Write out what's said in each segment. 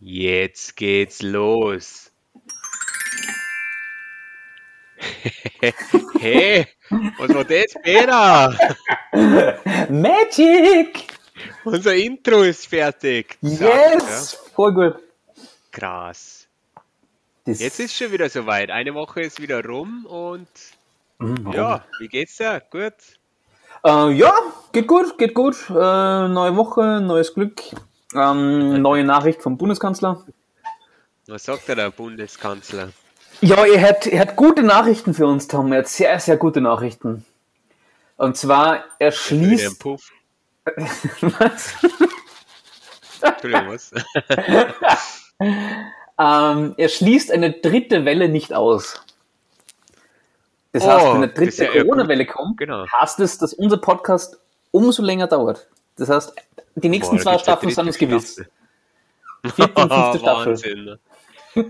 Jetzt geht's los. hey, was war das, Peter? Magic! Unser Intro ist fertig. Yes! Zack, Voll gut. ja. Krass. Das, Jetzt ist schon wieder soweit. Eine Woche ist wieder rum und Mhm, ja, wie geht's dir? Gut. Äh, ja, geht gut, geht gut. Äh, neue Woche, neues Glück. Ähm, neue Nachricht vom Bundeskanzler. Was sagt der, der Bundeskanzler? Ja, er hat, er hat gute Nachrichten für uns, Tom. Er hat sehr, sehr gute Nachrichten. Und zwar, er schließt. Puff. Was? Entschuldigung, was? Ähm, er schließt eine dritte Welle nicht aus. Das Oh, heißt, wenn eine ist dritte ja Corona-Welle kommt, Genau. heißt es, dass unser Podcast umso länger dauert. Das heißt, die nächsten da zwei Staffeln sind uns gewiss. Staffel. Vierte und fünfte Staffel. Wahnsinn.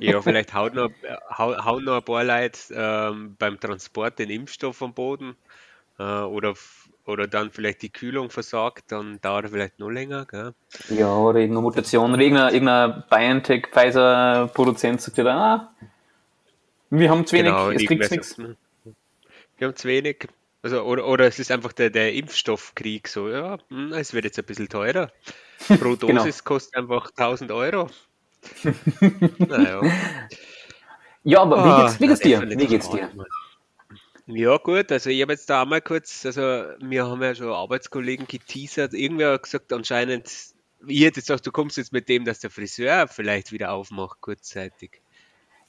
Ja, vielleicht haut noch, hau, hauen noch ein paar Leute ähm, beim Transport den Impfstoff am Boden äh, oder, oder dann vielleicht die Kühlung versagt, dann dauert er vielleicht noch länger. Gell? Ja, oder irgendeine Mutation. Oder irgendein, irgendein BioNTech-Pfizer-Produzent sagt wieder, ah, wir haben zu wenig, es kriegt nichts. Wir haben zu wenig. Also, oder, oder es ist einfach der, der Impfstoffkrieg so, ja, hm, es wird jetzt ein bisschen teurer. Pro Genau. Dosis kostet einfach 1000 Euro. naja. Ja, aber wie Ah, geht's, wie na, geht's dir? Wie geht's dir? Ja, gut, also ich habe jetzt da einmal kurz, also wir haben ja schon Arbeitskollegen geteasert, irgendwer hat gesagt, anscheinend, ich hätte jetzt gesagt, du kommst jetzt mit dem, dass der Friseur vielleicht wieder aufmacht, kurzzeitig.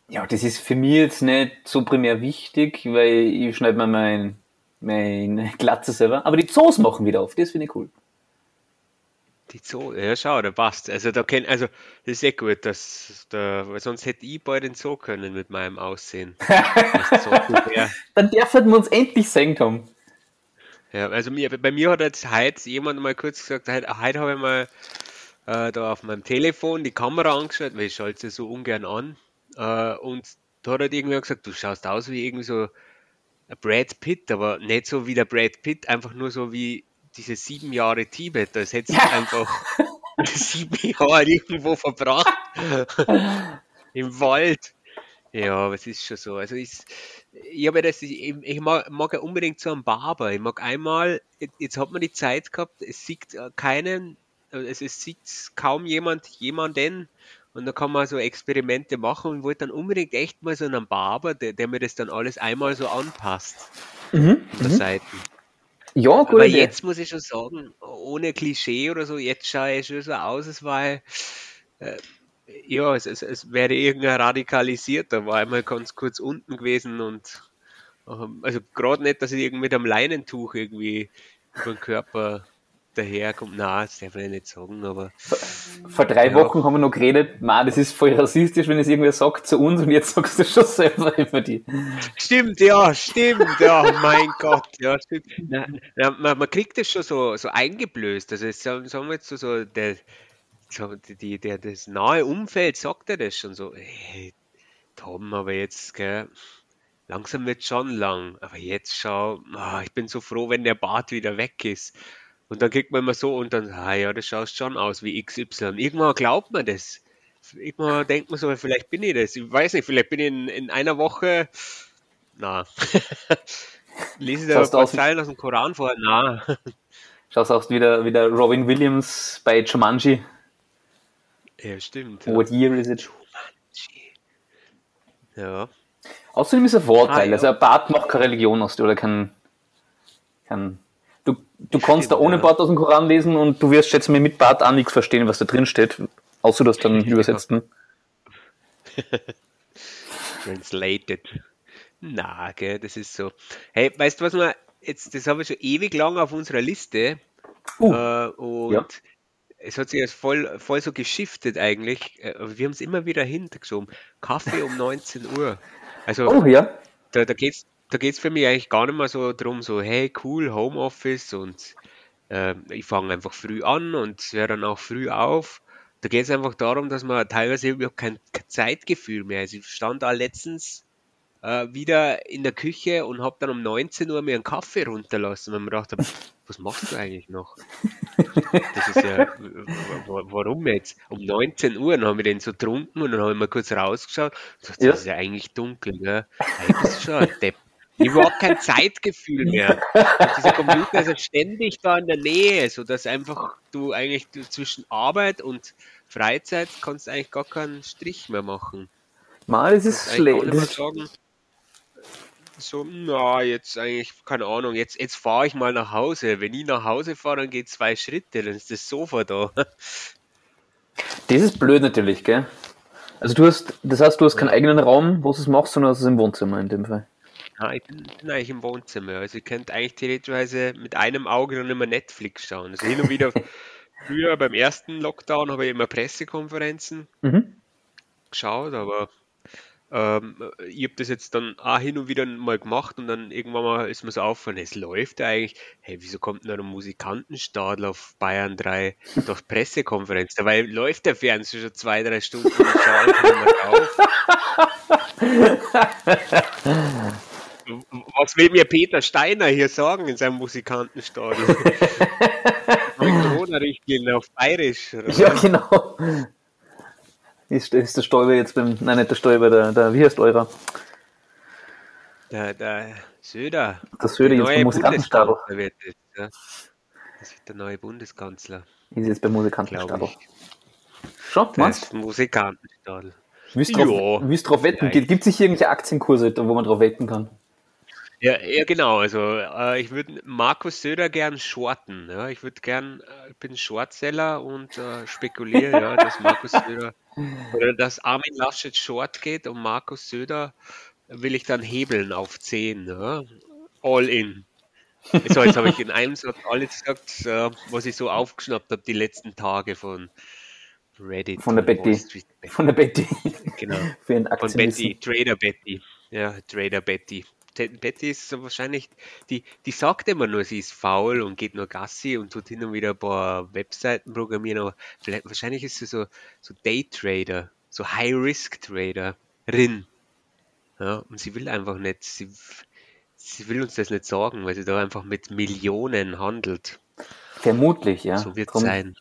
Ja, das ist für mich jetzt nicht so primär wichtig, weil ich schneide mir mein, mein Glatze selber. Aber die Zoos machen wieder auf, das finde ich cool. Die Zoo, ja schau, da passt. Also da kenn, also das ist eh gut, dass da, weil sonst hätte ich bald den Zoo können mit meinem Aussehen. So. Dann dürfen wir uns endlich sehen, Tom. Ja, also mir, bei mir hat jetzt heute jemand mal kurz gesagt, heute, heute habe ich mal äh, da auf meinem Telefon die Kamera angeschaut, weil ich schalte sie so ungern an. Äh, und da hat halt irgendwer gesagt, du schaust aus wie irgendwie so Brad Pitt, aber nicht so wie der Brad Pitt, einfach nur so wie diese sieben Jahre Tibet. Das hätte Ja. einfach sieben Jahre irgendwo verbracht. Im Wald. Ja, aber es ist schon so. Also ich, ich habe das, ich, ich mag, mag ja unbedingt so einen Barber. Ich mag einmal, jetzt hat man die Zeit gehabt, es sieht äh, keinen, es, es sieht kaum jemand, jemanden und da kann man so Experimente machen und wollte dann unbedingt echt mal so einen Barber, der, der mir das dann alles einmal so anpasst Mhm. von der Seite. Ja, Aber gute Idee. jetzt muss ich schon sagen, ohne Klischee oder so, jetzt schaue ich schon so aus, als war äh, ja, es, es, es wäre irgendein radikalisierter, war einmal ganz kurz unten gewesen und ähm, also gerade nicht, dass ich irgendwie mit einem Leinentuch irgendwie über den Körper daherkommt. Na, das darf ich nicht sagen, aber Vor drei Ja. Wochen haben wir noch geredet, ma, das ist voll rassistisch, wenn es irgendwer sagt zu uns und jetzt sagst du schon selber über die. Stimmt, ja, stimmt, ja, mein Gott, ja, stimmt. Na, na, man, man kriegt das schon so, so eingeblößt. Also, sagen, sagen wir jetzt so, so der, so die, der, das nahe Umfeld sagt er das schon so, hey, Tom, aber jetzt, gell, langsam wird schon lang, aber jetzt schau, ah, ich bin so froh, wenn der Bart wieder weg ist. Und dann kriegt man immer so und dann, ah ja, das schaust schon aus wie XY. Irgendwann glaubt man das. Irgendwann denkt man so, vielleicht bin ich das. Ich weiß nicht, vielleicht bin ich in, in einer Woche na. Lese da ein paar Zeilen aus dem Koran vor? Na. Schaust aus wieder, wieder Robin Williams bei Jumanji. Ja, stimmt. Ja. What year is it? ja. Außerdem ist ein Vorteil, Ah, ja. also ein Bart macht keine Religion aus dir oder kein, kein du, du kannst da ohne ja. Bart aus dem Koran lesen und du wirst, schätze mir, mit Bart auch nichts verstehen, was da drin steht, außer du hast dann übersetzt. ne? Translated. Na, gell, das ist so. Hey, weißt du, was wir jetzt, das habe ich schon ewig lang auf unserer Liste. Uh, Äh, und ja. es hat sich jetzt voll, voll so geschiftet eigentlich. Äh, Aber wir haben es immer wieder hintergeschoben. Kaffee um 19 Uhr. Also oh ja, da, da geht's, da geht's für mich eigentlich gar nicht mehr so drum, so, hey, cool, Homeoffice und äh, ich fange einfach früh an und höre dann auch früh auf. Da geht es einfach darum, dass man teilweise überhaupt kein, kein Zeitgefühl mehr. Also ich stand da letztens äh, wieder in der Küche und habe dann um 19 Uhr mir einen Kaffee runterlassen, weil mir dachte, was machst du eigentlich noch? Das ist ja, warum jetzt? Um 19 Uhr, haben wir den so getrunken und dann habe ich mal kurz rausgeschaut und gesagt, ja. das ist ja eigentlich dunkel, gell? Hey, bist schon ein Depp. Überhaupt kein Zeitgefühl mehr. Dieser Computer ist ja ständig da in der Nähe, sodass einfach du eigentlich zwischen Arbeit und Freizeit kannst eigentlich gar keinen Strich mehr machen. Mal ist es schlecht so, na, jetzt eigentlich, keine Ahnung, jetzt, jetzt fahre ich mal nach Hause. Wenn ich nach Hause fahre, dann geht zwei Schritte, dann ist das Sofa da. Das ist blöd natürlich, gell? Also du hast, das heißt, du hast keinen eigenen Raum, wo du es machst, sondern hast es im Wohnzimmer in dem Fall. Ja, ich bin, bin eigentlich im Wohnzimmer. Also ihr könnt eigentlich theoretisch mit einem Auge dann immer Netflix schauen. Also hin und wieder, früher beim ersten Lockdown habe ich immer Pressekonferenzen mhm. geschaut, aber ähm, ich habe das jetzt dann auch hin und wieder mal gemacht und dann irgendwann mal ist mir so aufgefallen, es läuft ja eigentlich, hey, wieso kommt denn ein Musikantenstadel auf Bayern 3 durch Pressekonferenz? Dabei läuft der Fernseher schon zwei, drei Stunden und schaue nicht mehr auf. Was will mir Peter Steiner hier sagen in seinem Musikantenstadel? Corona-Richtlinien auf Bayerisch. Oder? Ja, genau. Ist, ist der Stäuber jetzt beim, nein, nicht der Stäuber, der, der wie heißt eurer? Der, der Söder. Der Söder jetzt beim Musikantenstadel. Wird das, ja. das wird der neue Bundeskanzler. Ist jetzt beim Musikantenstadel. Schon, meinst du? Musikantenstadel. Willst du drauf, willst drauf wetten? Ja, Gibt es sich irgendwelche Aktienkurse, wo man drauf wetten kann? Ja, ja genau. Also äh, ich würde Markus Söder gern shorten. Ja? Ich würde gern, äh, bin Shortseller und äh, spekuliere, ja, dass Markus Söder oder dass Armin Laschet short geht und Markus Söder will ich dann hebeln auf 10. Ja? All in. So, jetzt habe ich in einem Satz alles gesagt, äh, was ich so aufgeschnappt habe die letzten Tage von Reddit. Von der Betty. Von der Betty. Genau. Für einen Von Betty, Trader Betty. Ja, Trader Betty. Betty ist so wahrscheinlich, die, die sagt immer nur, sie ist faul und geht nur Gassi und tut hin und wieder ein paar Webseiten programmieren, aber vielleicht, wahrscheinlich ist sie so, so Daytrader, so High-Risk-Traderin. Ja, und sie will einfach nicht, sie, sie will uns das nicht sagen, weil sie da einfach mit Millionen handelt. Vermutlich, ja. So wird es sein.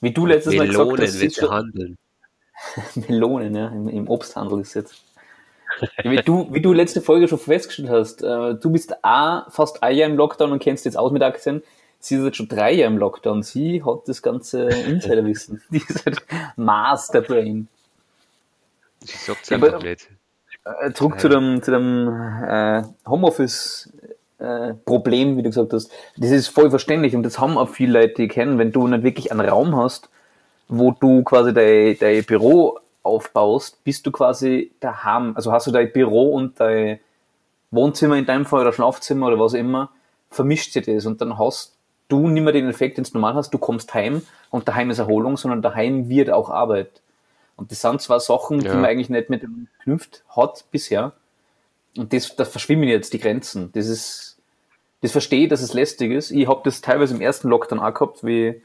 Wie du letztes Mal gesagt hast, wird sie handeln. Melonen, ja, im, im Obsthandel ist jetzt. Wie, du, wie du letzte Folge schon festgestellt hast, äh, du bist A, fast ein Jahr im Lockdown und kennst jetzt aus mit Aktien. Sie ist jetzt schon drei Jahre im Lockdown. Sie hat das ganze Insiderwissen. Die ist halt Master Brain. Sie sagt es einfach nicht. Äh, zurück zu dem, zu dem äh, Homeoffice äh, Problem, wie du gesagt hast. Das ist voll verständlich und das haben auch viele Leute, die kennen, wenn du nicht wirklich einen Raum hast, wo du quasi dein, dein Büro aufbaust, bist du quasi daheim. Also hast du dein Büro und dein Wohnzimmer in deinem Fall oder Schlafzimmer oder was immer, vermischt sich das und dann hast du nicht mehr den Effekt, den du normal hast, du kommst heim und daheim ist Erholung, sondern daheim wird auch Arbeit. Und das sind zwar Sachen, ja. die man eigentlich nicht mit dem knüpft hat bisher. Und das, da verschwimmen jetzt die Grenzen. Das ist, das verstehe, dass es lästig ist. Ich habe das teilweise im ersten Lockdown auch gehabt, wie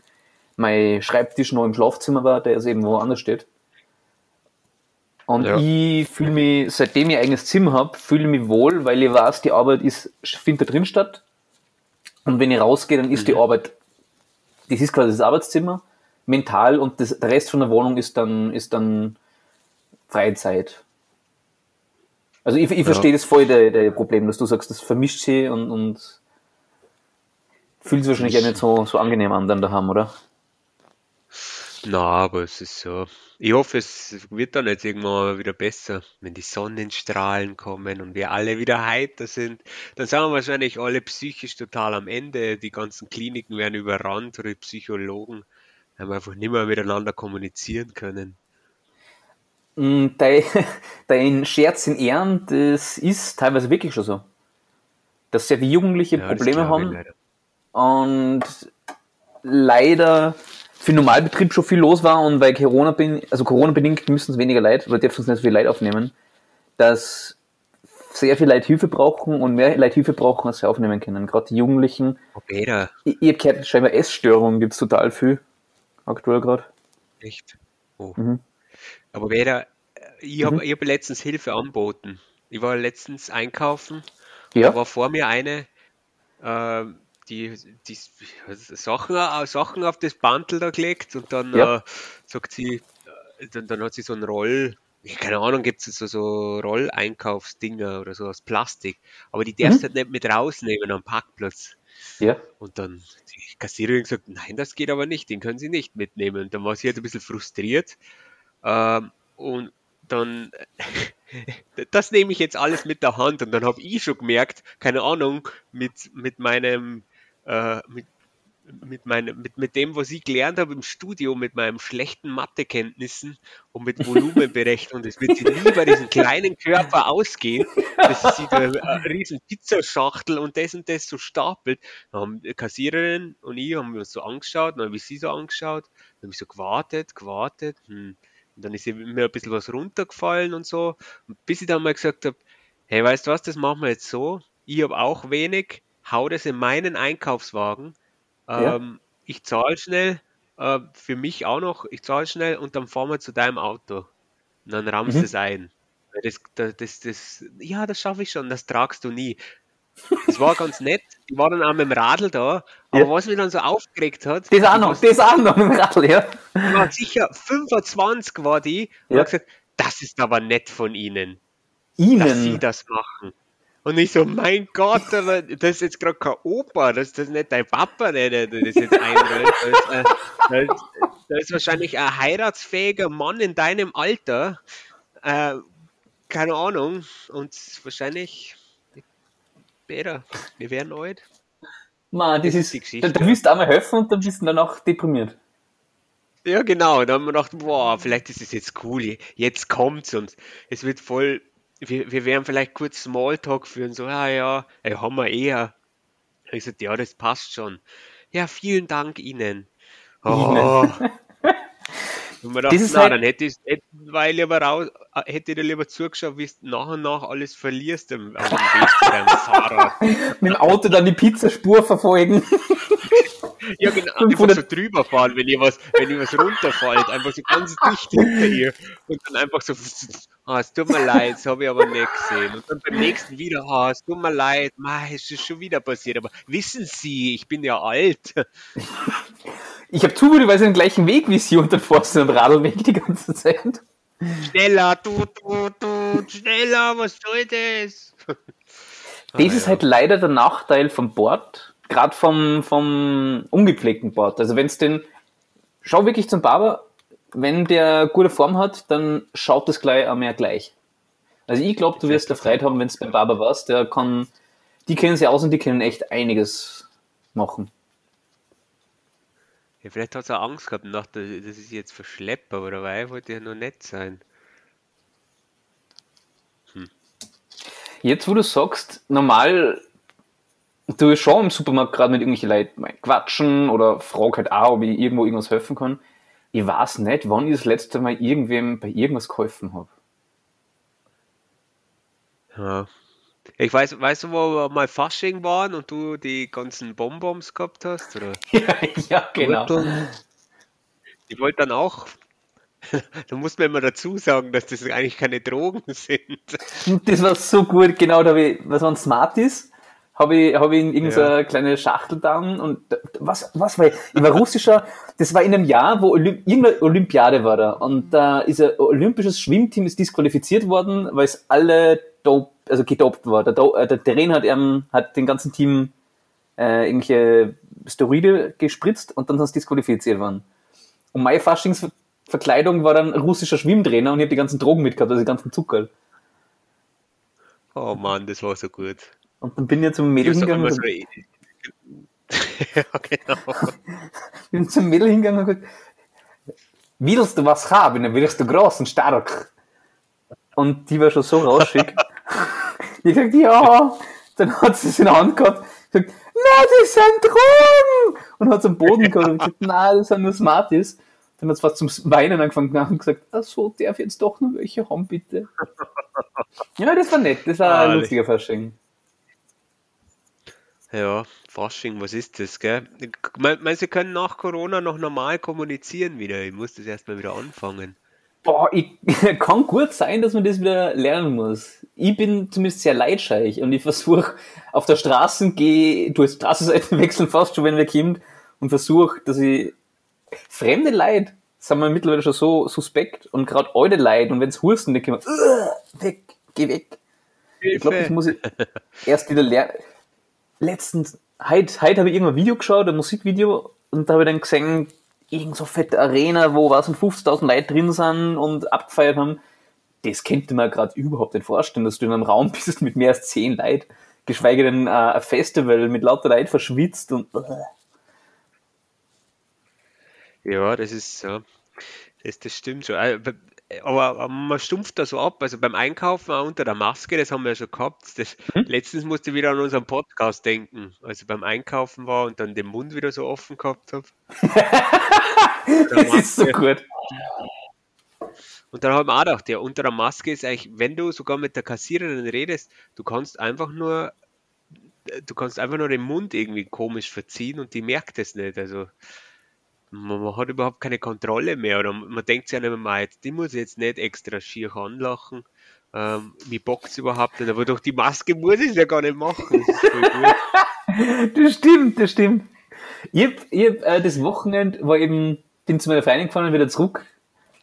mein Schreibtisch noch im Schlafzimmer war, der jetzt eben woanders steht. Und ja. ich fühle mich, seitdem ich ein eigenes Zimmer habe, fühle mich wohl, weil ich weiß, die Arbeit ist, findet da drin statt. Und wenn ich rausgehe, dann ist mhm. die Arbeit, das ist quasi das Arbeitszimmer, mental und das, der Rest von der Wohnung ist dann, ist dann Freizeit. Also ich, ich ja. verstehe das voll, der, der Problem, dass du sagst, das vermischt sich und, und fühlt sich wahrscheinlich auch nicht so, so angenehm an dann daheim, oder? Na, aber es ist so. Ich hoffe, es wird dann jetzt irgendwann wieder besser, wenn die Sonnenstrahlen kommen und wir alle wieder heiter sind. Dann sind wir wahrscheinlich alle psychisch total am Ende. Die ganzen Kliniken werden überrannt oder die Psychologen, weil wir einfach nicht mehr miteinander kommunizieren können. Mm, dein, dein Scherz in Ehren, das ist teilweise wirklich schon so. Dass ja die Jugendliche ja, Probleme haben. Und leider für den Normalbetrieb schon viel los war und weil Corona bin, also Corona bedingt müssen es weniger Leid oder dürfen es nicht so viel Leid aufnehmen, dass sehr viel Leid Hilfe brauchen und mehr Leid Hilfe brauchen, als sie aufnehmen können. Gerade die Jugendlichen. Da. Ich, ich habe gehört, scheinbar Essstörungen gibt es total viel. Aktuell gerade. Echt? Oh. Mhm. Aber weder, ich habe mhm. hab letztens Hilfe angeboten. Ich war letztens einkaufen. Ja. Da war vor mir eine, äh, die, die Sachen, Sachen auf das Bantel da gelegt und dann Ja. äh, sagt sie, äh, dann, dann hat sie so ein Roll, keine Ahnung, gibt es so, so Rolleinkaufsdinger oder so aus Plastik, aber die darfst du halt nicht mit rausnehmen am Parkplatz. Ja. Und dann die Kassiererin gesagt, nein, das geht aber nicht, den können Sie nicht mitnehmen. Und dann war sie halt ein bisschen frustriert. Ähm, und dann, das nehme ich jetzt alles mit der Hand. Und dann habe ich schon gemerkt, keine Ahnung, mit, mit meinem, äh, mit, mit, meinem, mit, mit dem, was ich gelernt habe im Studio, mit meinen schlechten Mathekenntnissen und mit Volumenberechnung, das wird sie nie bei diesem kleinen Körper ausgehen, dass sie da eine riesen Pizzaschachtel und das und das so stapelt. Dann haben die Kassiererin und ich haben uns so angeschaut, dann habe ich sie so angeschaut, dann habe ich so gewartet, gewartet, hm. und dann ist mir ein bisschen was runtergefallen und so, und bis ich dann mal gesagt habe, hey, weißt du was, das machen wir jetzt so, ich habe auch wenig, hau das in meinen Einkaufswagen, Ja. ähm, ich zahle schnell, äh, für mich auch noch, ich zahle schnell und dann fahren wir zu deinem Auto. Und dann rammst du Mhm. es ein. Das, das, das, das, ja, das schaffe ich schon, das tragst du nie. Das war ganz nett. Ich war dann auch mit dem Radl da, aber Ja. was mich dann so aufgeregt hat, Das auch noch, was- das auch noch im Radl, ja. war sicher 25 war die und Ja. hat gesagt, das ist aber nett von Ihnen dass sie Ihnen. das machen. Und ich so, mein Gott, das ist jetzt gerade kein Opa, das, das ist nicht dein Papa, der, der das jetzt einrollt. Das, ist, äh, das, das ist wahrscheinlich ein heiratsfähiger Mann in deinem Alter. Äh, keine Ahnung. Und wahrscheinlich später. Wir werden alt. Man, das Das ist ist, die Geschichte, da, da willst du einmal helfen und dann bist du danach deprimiert. Ja, genau. Da haben wir gedacht, boah, vielleicht ist es jetzt cool. Jetzt kommt's und es wird voll. Wir, wir werden vielleicht kurz Smalltalk führen, so, ah ja, ey, haben wir eher. Ich gesagt, ja, das passt schon. Ja, vielen Dank Ihnen. Oh. Und man dachte, Das ist na, halt- dann hätte ich, hätte, weil lieber raus, äh, hätte ich dir lieber zugeschaut, wie du nach und nach alles verlierst am, dem Weg deinem Fahrrad. Mit dem Auto dann die Pizzaspur verfolgen. Ja, genau, einfach 500 so drüber fahren, wenn ihr was, wenn ihr was runterfällt, einfach so ganz dicht hinter ihr und dann einfach so, ah, es tut mir leid, das habe ich aber nicht gesehen. Und dann beim nächsten wieder, ah, es tut mir leid, mei, es ist schon wieder passiert, aber wissen Sie, ich bin ja alt. Ich habe sie den gleichen Weg wie sie und dann du den Radlweg die ganze Zeit. Schneller, du, du, du, schneller, was soll das? Das ist halt leider der Nachteil vom Board, gerade vom, vom ungepflegten Board. Also wenn es den, schau wirklich zum Barber, wenn der gute Form hat, dann schaut das gleich auch mehr gleich. Also ich glaube, du wirst da Freude haben, wenn es beim Barber warst, der kann, die kennen sich aus und die können echt einiges machen. Ja, vielleicht hat er Angst gehabt und dachte, das ist jetzt verschlepper, aber dabei wollte er nur nett sein. Jetzt, wo du sagst, normal, du schon im Supermarkt gerade mit irgendwelchen Leuten mal quatschen oder frag halt auch, ob ich irgendwo irgendwas helfen kann. Ich weiß nicht, wann ich das letzte Mal irgendwem bei irgendwas geholfen habe. Ja. Ich weiß, weißt du, wo wir mal Fasching waren und du die ganzen Bonbons gehabt hast? Oder? ja, ja, genau. Die wollten dann auch. Da muss man immer dazu sagen, dass das eigentlich keine Drogen sind. Das war so gut, genau, da ich, was waren Smarties, habe ich, habe ich in irgendeiner Ja. kleine Schachtel dann und was, was war ich? Ich war russischer, das war in einem Jahr, wo Olymp irgendeine Olympiade war da und da ist ein olympisches Schwimmteam ist disqualifiziert worden, weil es alle dope, also gedopt war. Der, Do- äh, der Terrain hat, ähm, hat den ganzen Team äh, irgendwelche Steroide gespritzt und dann sind sie disqualifiziert worden. Und meine Faschingsverkleidung war dann russischer Schwimmtrainer und ich habe die ganzen Drogen mitgehabt, also die ganzen Zucker. Oh Mann, das war so gut. Und dann bin ich zum Mädel Ich hingegangen, so, ja, genau. bin zum Mädel hingegangen und gesagt, willst du was haben, dann wirst du groß und stark. Und die war schon so rauschig. ich gesagt, ja. Dann hat sie es in der Hand gehabt, gesagt, na, das sind Drogen! Und hat es am Boden gehabt und gesagt, na, das sind nur Smarties. Dann hat es fast zum Weinen angefangen und gesagt, ach so, darf ich jetzt doch noch welche haben, bitte? ja, das war nett, das war Ah, ein lustiger Fasching. Ja, Fasching, was ist das, gell? Me- Meinst du, sie können nach Corona noch normal kommunizieren wieder? Ich muss das erstmal wieder anfangen. Boah, ich, kann gut sein, dass man das wieder lernen muss. Ich bin zumindest sehr leidscheich und ich versuche auf der Straße gehe, du Straßenseiten wechseln fast schon, wenn wir kommt und versuche, dass ich fremde Leid, sind wir mittlerweile schon so suspekt und gerade alte Leid und wenn es husten, dann kommen wir, weg, geh weg. Hilfe. Ich glaube, das muss ich erst wieder lernen. Letztens, heute, heute habe ich irgendein Video geschaut, ein Musikvideo, und da habe ich dann gesehen, irgend so fette Arena, wo was 50.000 Leute drin sind und abgefeiert haben. Das könnte man gerade überhaupt nicht vorstellen, dass du in einem Raum bist mit mehr als 10 Leuten, geschweige denn äh, ein Festival mit lauter Leuten verschwitzt und. Ja, das ist so. Das, das stimmt schon. Äh, aber man stumpft da so ab. Also beim Einkaufen auch unter der Maske, das haben wir ja schon gehabt. Das, hm? Letztens musste ich wieder an unseren Podcast denken. Also beim Einkaufen war und dann den Mund wieder so offen gehabt habe. das ist so gut. Und dann haben wir auch gedacht, ja, unter der Maske ist eigentlich, wenn du sogar mit der Kassiererin redest, du kannst einfach nur, du kannst einfach nur den Mund irgendwie komisch verziehen und die merkt es nicht. Also man, hat überhaupt keine Kontrolle mehr oder man denkt sich ja nicht mehr, die muss ich jetzt nicht extra schier anlachen. Ähm, mir bockt es überhaupt nicht, aber durch die Maske muss ich es ja gar nicht machen. Das, das stimmt, das stimmt. Ich hab, ich hab äh, das Wochenende war eben, bin zu meiner Freundin gefahren und wieder zurück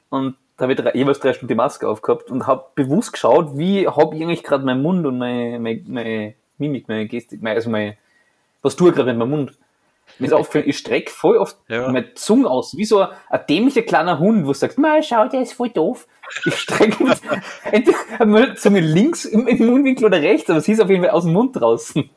und da habe ich drei, jeweils drei Stunden die Maske aufgehabt und habe bewusst geschaut, wie habe ich eigentlich gerade meinen Mund und meine, meine, meine Mimik, meine Gestik, meine, also meine, was tue ich gerade mit meinem Mund? Mir ist aufgefallen, ich strecke voll oft ja. meine Zunge aus, wie so ein, ein dämlicher kleiner Hund, wo du sagst, mal schau, der ist voll doof. Ich strecke entweder meine Zunge links im, im, Mundwinkel oder rechts, aber sie ist auf jeden Fall aus dem Mund draußen.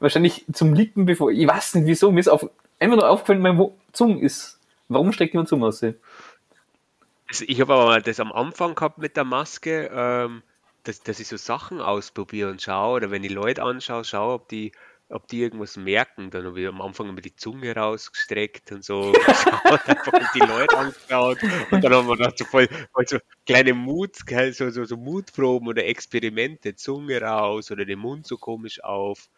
Wahrscheinlich zum Lippen bevor, ich weiß nicht wieso, mir ist auf, einfach nur aufgefallen, meine Zunge ist, warum streckt jemand Zunge aus? Also ich habe aber das am Anfang gehabt mit der Maske, ähm, dass, dass ich so Sachen ausprobiere und schaue, oder wenn ich Leute anschaue, schaue, ob die ob die irgendwas merken. Dann habe ich am Anfang immer die Zunge rausgestreckt und so geschaut, einfach die Leute angeschaut. Und dann haben wir gedacht, so voll, voll so kleine Mut, so, so, so Mutproben oder Experimente, Zunge raus oder den Mund so komisch auf.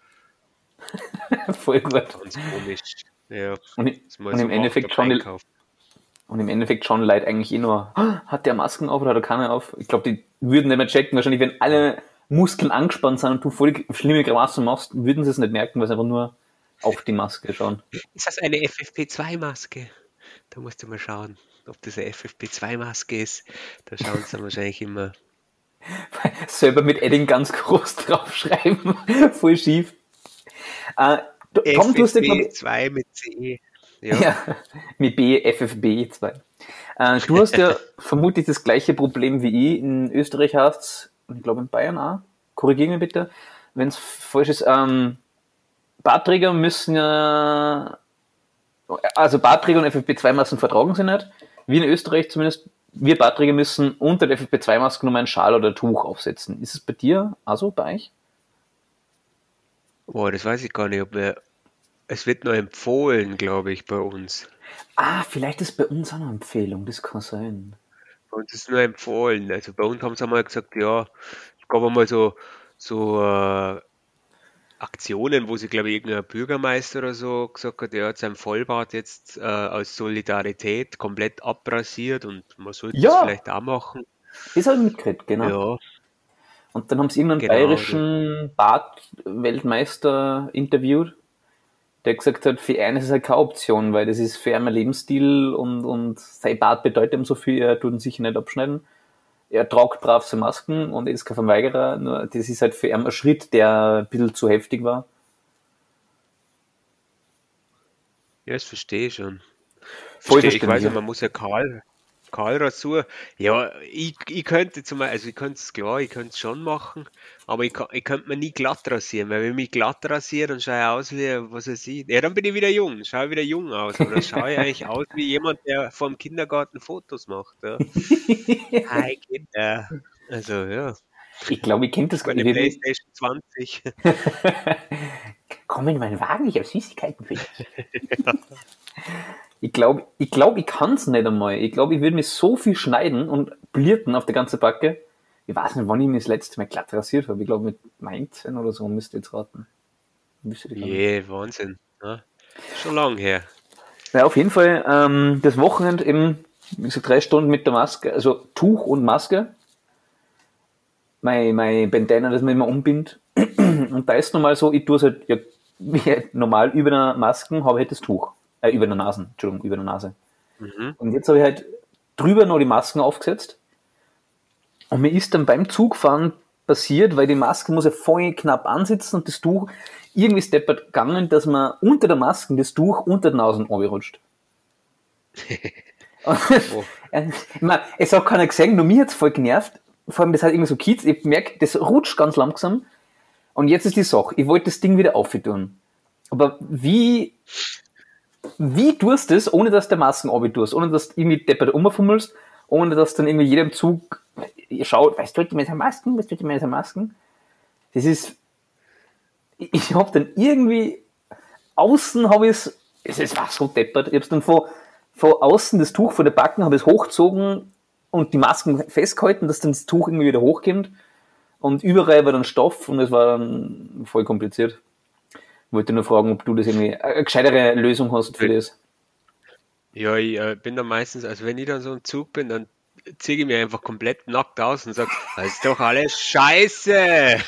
voll gut. Ganz komisch. Ja, und, und im Endeffekt schon die, und im Endeffekt schon Leute eigentlich eh nur, hat der Masken auf oder hat er keine auf? Ich glaube, die würden nicht mehr checken. Wahrscheinlich, wenn alle Muskeln angespannt sind und du voll schlimme Grimassen machst, würden sie es nicht merken, weil sie einfach nur auf die Maske schauen. Ist das eine FFP2-Maske? Da musst du mal schauen, ob das eine FFP2-Maske ist. Da schauen sie dann wahrscheinlich immer. Selber mit Edding ganz groß draufschreiben. voll schief. Äh, Tom, FFP2 mit C. Ja. ja, mit B, FFB2. Äh, du hast ja vermutlich das gleiche Problem wie ich. In Österreich hast ich glaube in Bayern auch, korrigiere mich bitte, wenn es falsch ist, ähm, Barträger müssen ja, also Barträger und FFP2-Masken vertragen sie nicht. Wir in Österreich zumindest, wir Barträger müssen unter der FFP2-Maske nur einen Schal oder ein Tuch aufsetzen. Ist es bei dir also bei euch? Boah, das weiß ich gar nicht, ob wir, es wird nur empfohlen, glaube ich, bei uns. Ah, vielleicht ist bei uns auch eine Empfehlung, das kann sein. Uns ist nur empfohlen. Also bei uns haben sie einmal gesagt, ja, es gab einmal so, so äh, Aktionen, wo sie, glaube ich, irgendein Bürgermeister oder so gesagt hat, er hat sein Vollbart jetzt äh, aus Solidarität komplett abrasiert und man sollte ja. das vielleicht auch machen. Das habe ich mitgekriegt, genau. Ja. Und dann haben sie irgendeinen genau, bayerischen Bart-Weltmeister interviewt der gesagt hat, für ihn ist es keine Option, weil das ist für ihn ein Lebensstil und, und sein Bart bedeutet ihm so viel, er tut ihn sicher nicht abschneiden. Er tragt brav seine Masken und ist kein Verweigerer, nur das ist halt für ihn ein Schritt, der ein bisschen zu heftig war. Ja, das verstehe ich schon. Verstehe, ich weiß ja, man muss ja Karl, Kahlrasur, ja, ich, ich könnte zum Beispiel, also ich könnte es klar, ich könnte es schon machen, aber ich, ich könnte mir nie glatt rasieren, weil wenn ich mich glatt rasiere, dann schaue ich aus wie, was er sieht. Ja, dann bin ich wieder jung, schaue wieder jung aus. Oder schaue ich eigentlich aus wie jemand, der vom Kindergarten Fotos macht. Ja. Hi Kinder. Also, ja. Ich glaube, ich kenne das gar nicht. Playstation 20. Komm in meinen Wagen, ich habe Süßigkeiten für dich. ja. Ich glaube, ich, glaub, ich kann es nicht einmal. Ich glaube, ich würde mir so viel schneiden und blierten auf der ganzen Backe. Ich weiß nicht, wann ich mich das letzte Mal glatt rasiert habe. Ich glaube, mit 19 oder so müsst ihr jetzt raten. Je, yeah, Wahnsinn. Ja. Schon lang her. Ja, auf jeden Fall, ähm, das Wochenende eben wie gesagt, drei Stunden mit der Maske, also Tuch und Maske. Mein, mein Bandana, das man immer umbindet. Und da ist normal so, ich tue es halt, ja, normal über einer Maske habe ich halt das Tuch. Äh, über der Nase, Entschuldigung, über der Nase. Mhm. Und jetzt habe ich halt drüber noch die Masken aufgesetzt. Und mir ist dann beim Zugfahren passiert, weil die Maske muss ja voll knapp ansitzen und das Tuch irgendwie ist deppert gegangen, dass man unter der Maske das Tuch unter den Nasen rutscht. Oh. ich meine, es hat keiner gesehen, nur mir hat es voll genervt. Vor allem, das hat irgendwie so Kids, ich merke, das rutscht ganz langsam. Und jetzt ist die Sache, ich wollte das Ding wieder auftun. Aber wie, wie tust du das, ohne dass der Masken tust, ohne dass du irgendwie deppert umfummelst, ohne dass dann irgendwie jedem Zug schaut, was tut die seinen Masken, was tut die seinen Masken? Das ist, ich habe dann irgendwie, außen habe ich es, es war so deppert, ich habe es dann vor, von außen das Tuch von der Backen, habe es hochgezogen und die Masken festgehalten, dass dann das Tuch irgendwie wieder hochkommt. Und überall war dann Stoff und es war dann voll kompliziert. Ich wollte nur fragen, ob du das irgendwie eine gescheitere Lösung hast für das. Ja, ich äh, bin dann meistens, also wenn ich dann so im Zug bin, dann ziehe ich mir einfach komplett nackt aus und sage, das ist doch alles scheiße.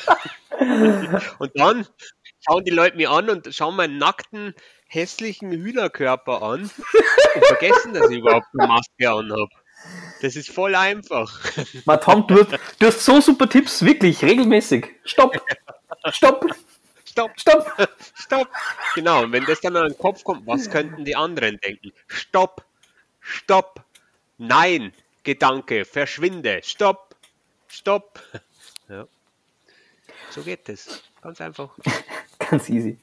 und dann schauen die Leute mich an und schauen meinen nackten, hässlichen Hühnerkörper an und vergessen, dass ich überhaupt eine Maske anhabe. Das ist voll einfach. Tom, du du hast so super Tipps, wirklich, regelmäßig. Stopp! Stopp! Stopp! Stopp! Stopp! Genau, und wenn das dann an den Kopf kommt, was könnten die anderen denken? Stopp! Stopp! Nein! Gedanke, verschwinde! Stopp! Stopp! Ja. So geht es. Ganz einfach. Ganz easy.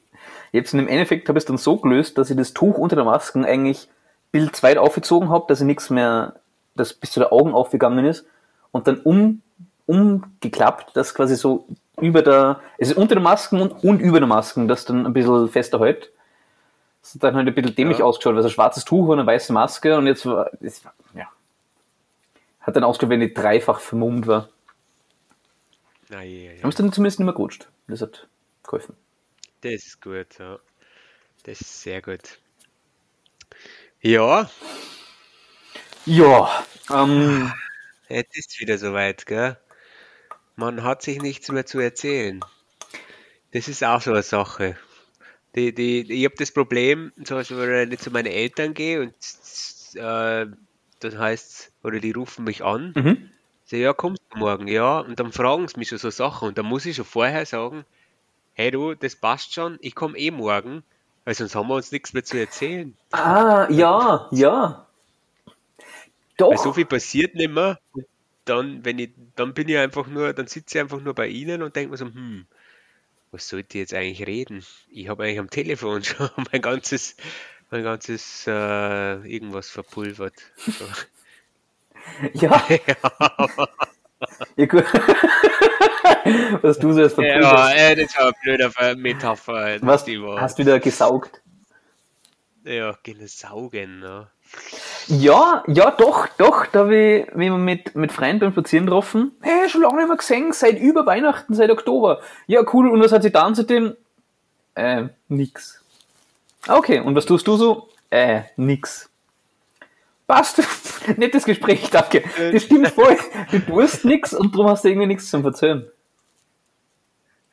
Jetzt im Endeffekt habe ich es dann so gelöst, dass ich das Tuch unter der Maske eigentlich Bild zweit aufgezogen habe, dass ich nichts mehr, das bis zu den Augen aufgegangen ist und dann um, umgeklappt, dass quasi so über der, es ist unter der Masken und, und über der Masken, das dann ein bisschen fester hält. Das hat dann halt ein bisschen dämlich Ja. ausgeschaut, weil es ein schwarzes Tuch und eine weiße Maske und jetzt war, das ja. Hat dann ausgeschaut, wenn ich dreifach vermummt war. Na, ja, ja. Haben es dann zumindest nicht mehr gerutscht. Das hat geholfen. Das ist gut, ja. Das ist sehr gut. Ja, Ja, ähm, jetzt ist wieder soweit, gell? Man hat sich nichts mehr zu erzählen. Das ist auch so eine Sache. Die, die, ich habe das Problem, zum Beispiel, wenn ich zu meinen Eltern gehe und äh, dann heißt oder die rufen mich an, mhm. so, ja, kommst du morgen? Ja, und dann fragen sie mich schon so Sachen und dann muss ich schon vorher sagen, hey du, das passt schon, ich komme eh morgen, weil sonst haben wir uns nichts mehr zu erzählen. Ah, ja, ja. Doch. Weil so viel passiert nicht mehr. Dann, wenn ich, dann bin ich einfach nur, dann sitze ich einfach nur bei ihnen und denke mir so, hm, was sollte ich jetzt eigentlich reden? Ich habe eigentlich am Telefon schon mein ganzes, mein ganzes äh, irgendwas verpulvert. So. Ja. ja gut. Was du so als verpulvert. Ja, äh, das war eine blöde Metapher. Was hast du wieder gesaugt? Ja, gehen saugen. Ne? Ja, ja, doch, doch. Da habe ich mich mit, mit Freunden beim Spazieren getroffen. Hey, schon lange nicht mehr gesehen, seit über Weihnachten, seit Oktober. Ja, cool. Und was hat sie dann seitdem? Äh, nix. Okay, und was tust du so? Äh, nix. Passt. Nettes Gespräch, danke. Das stimmt voll. Du tust nix und darum hast du irgendwie nichts zum.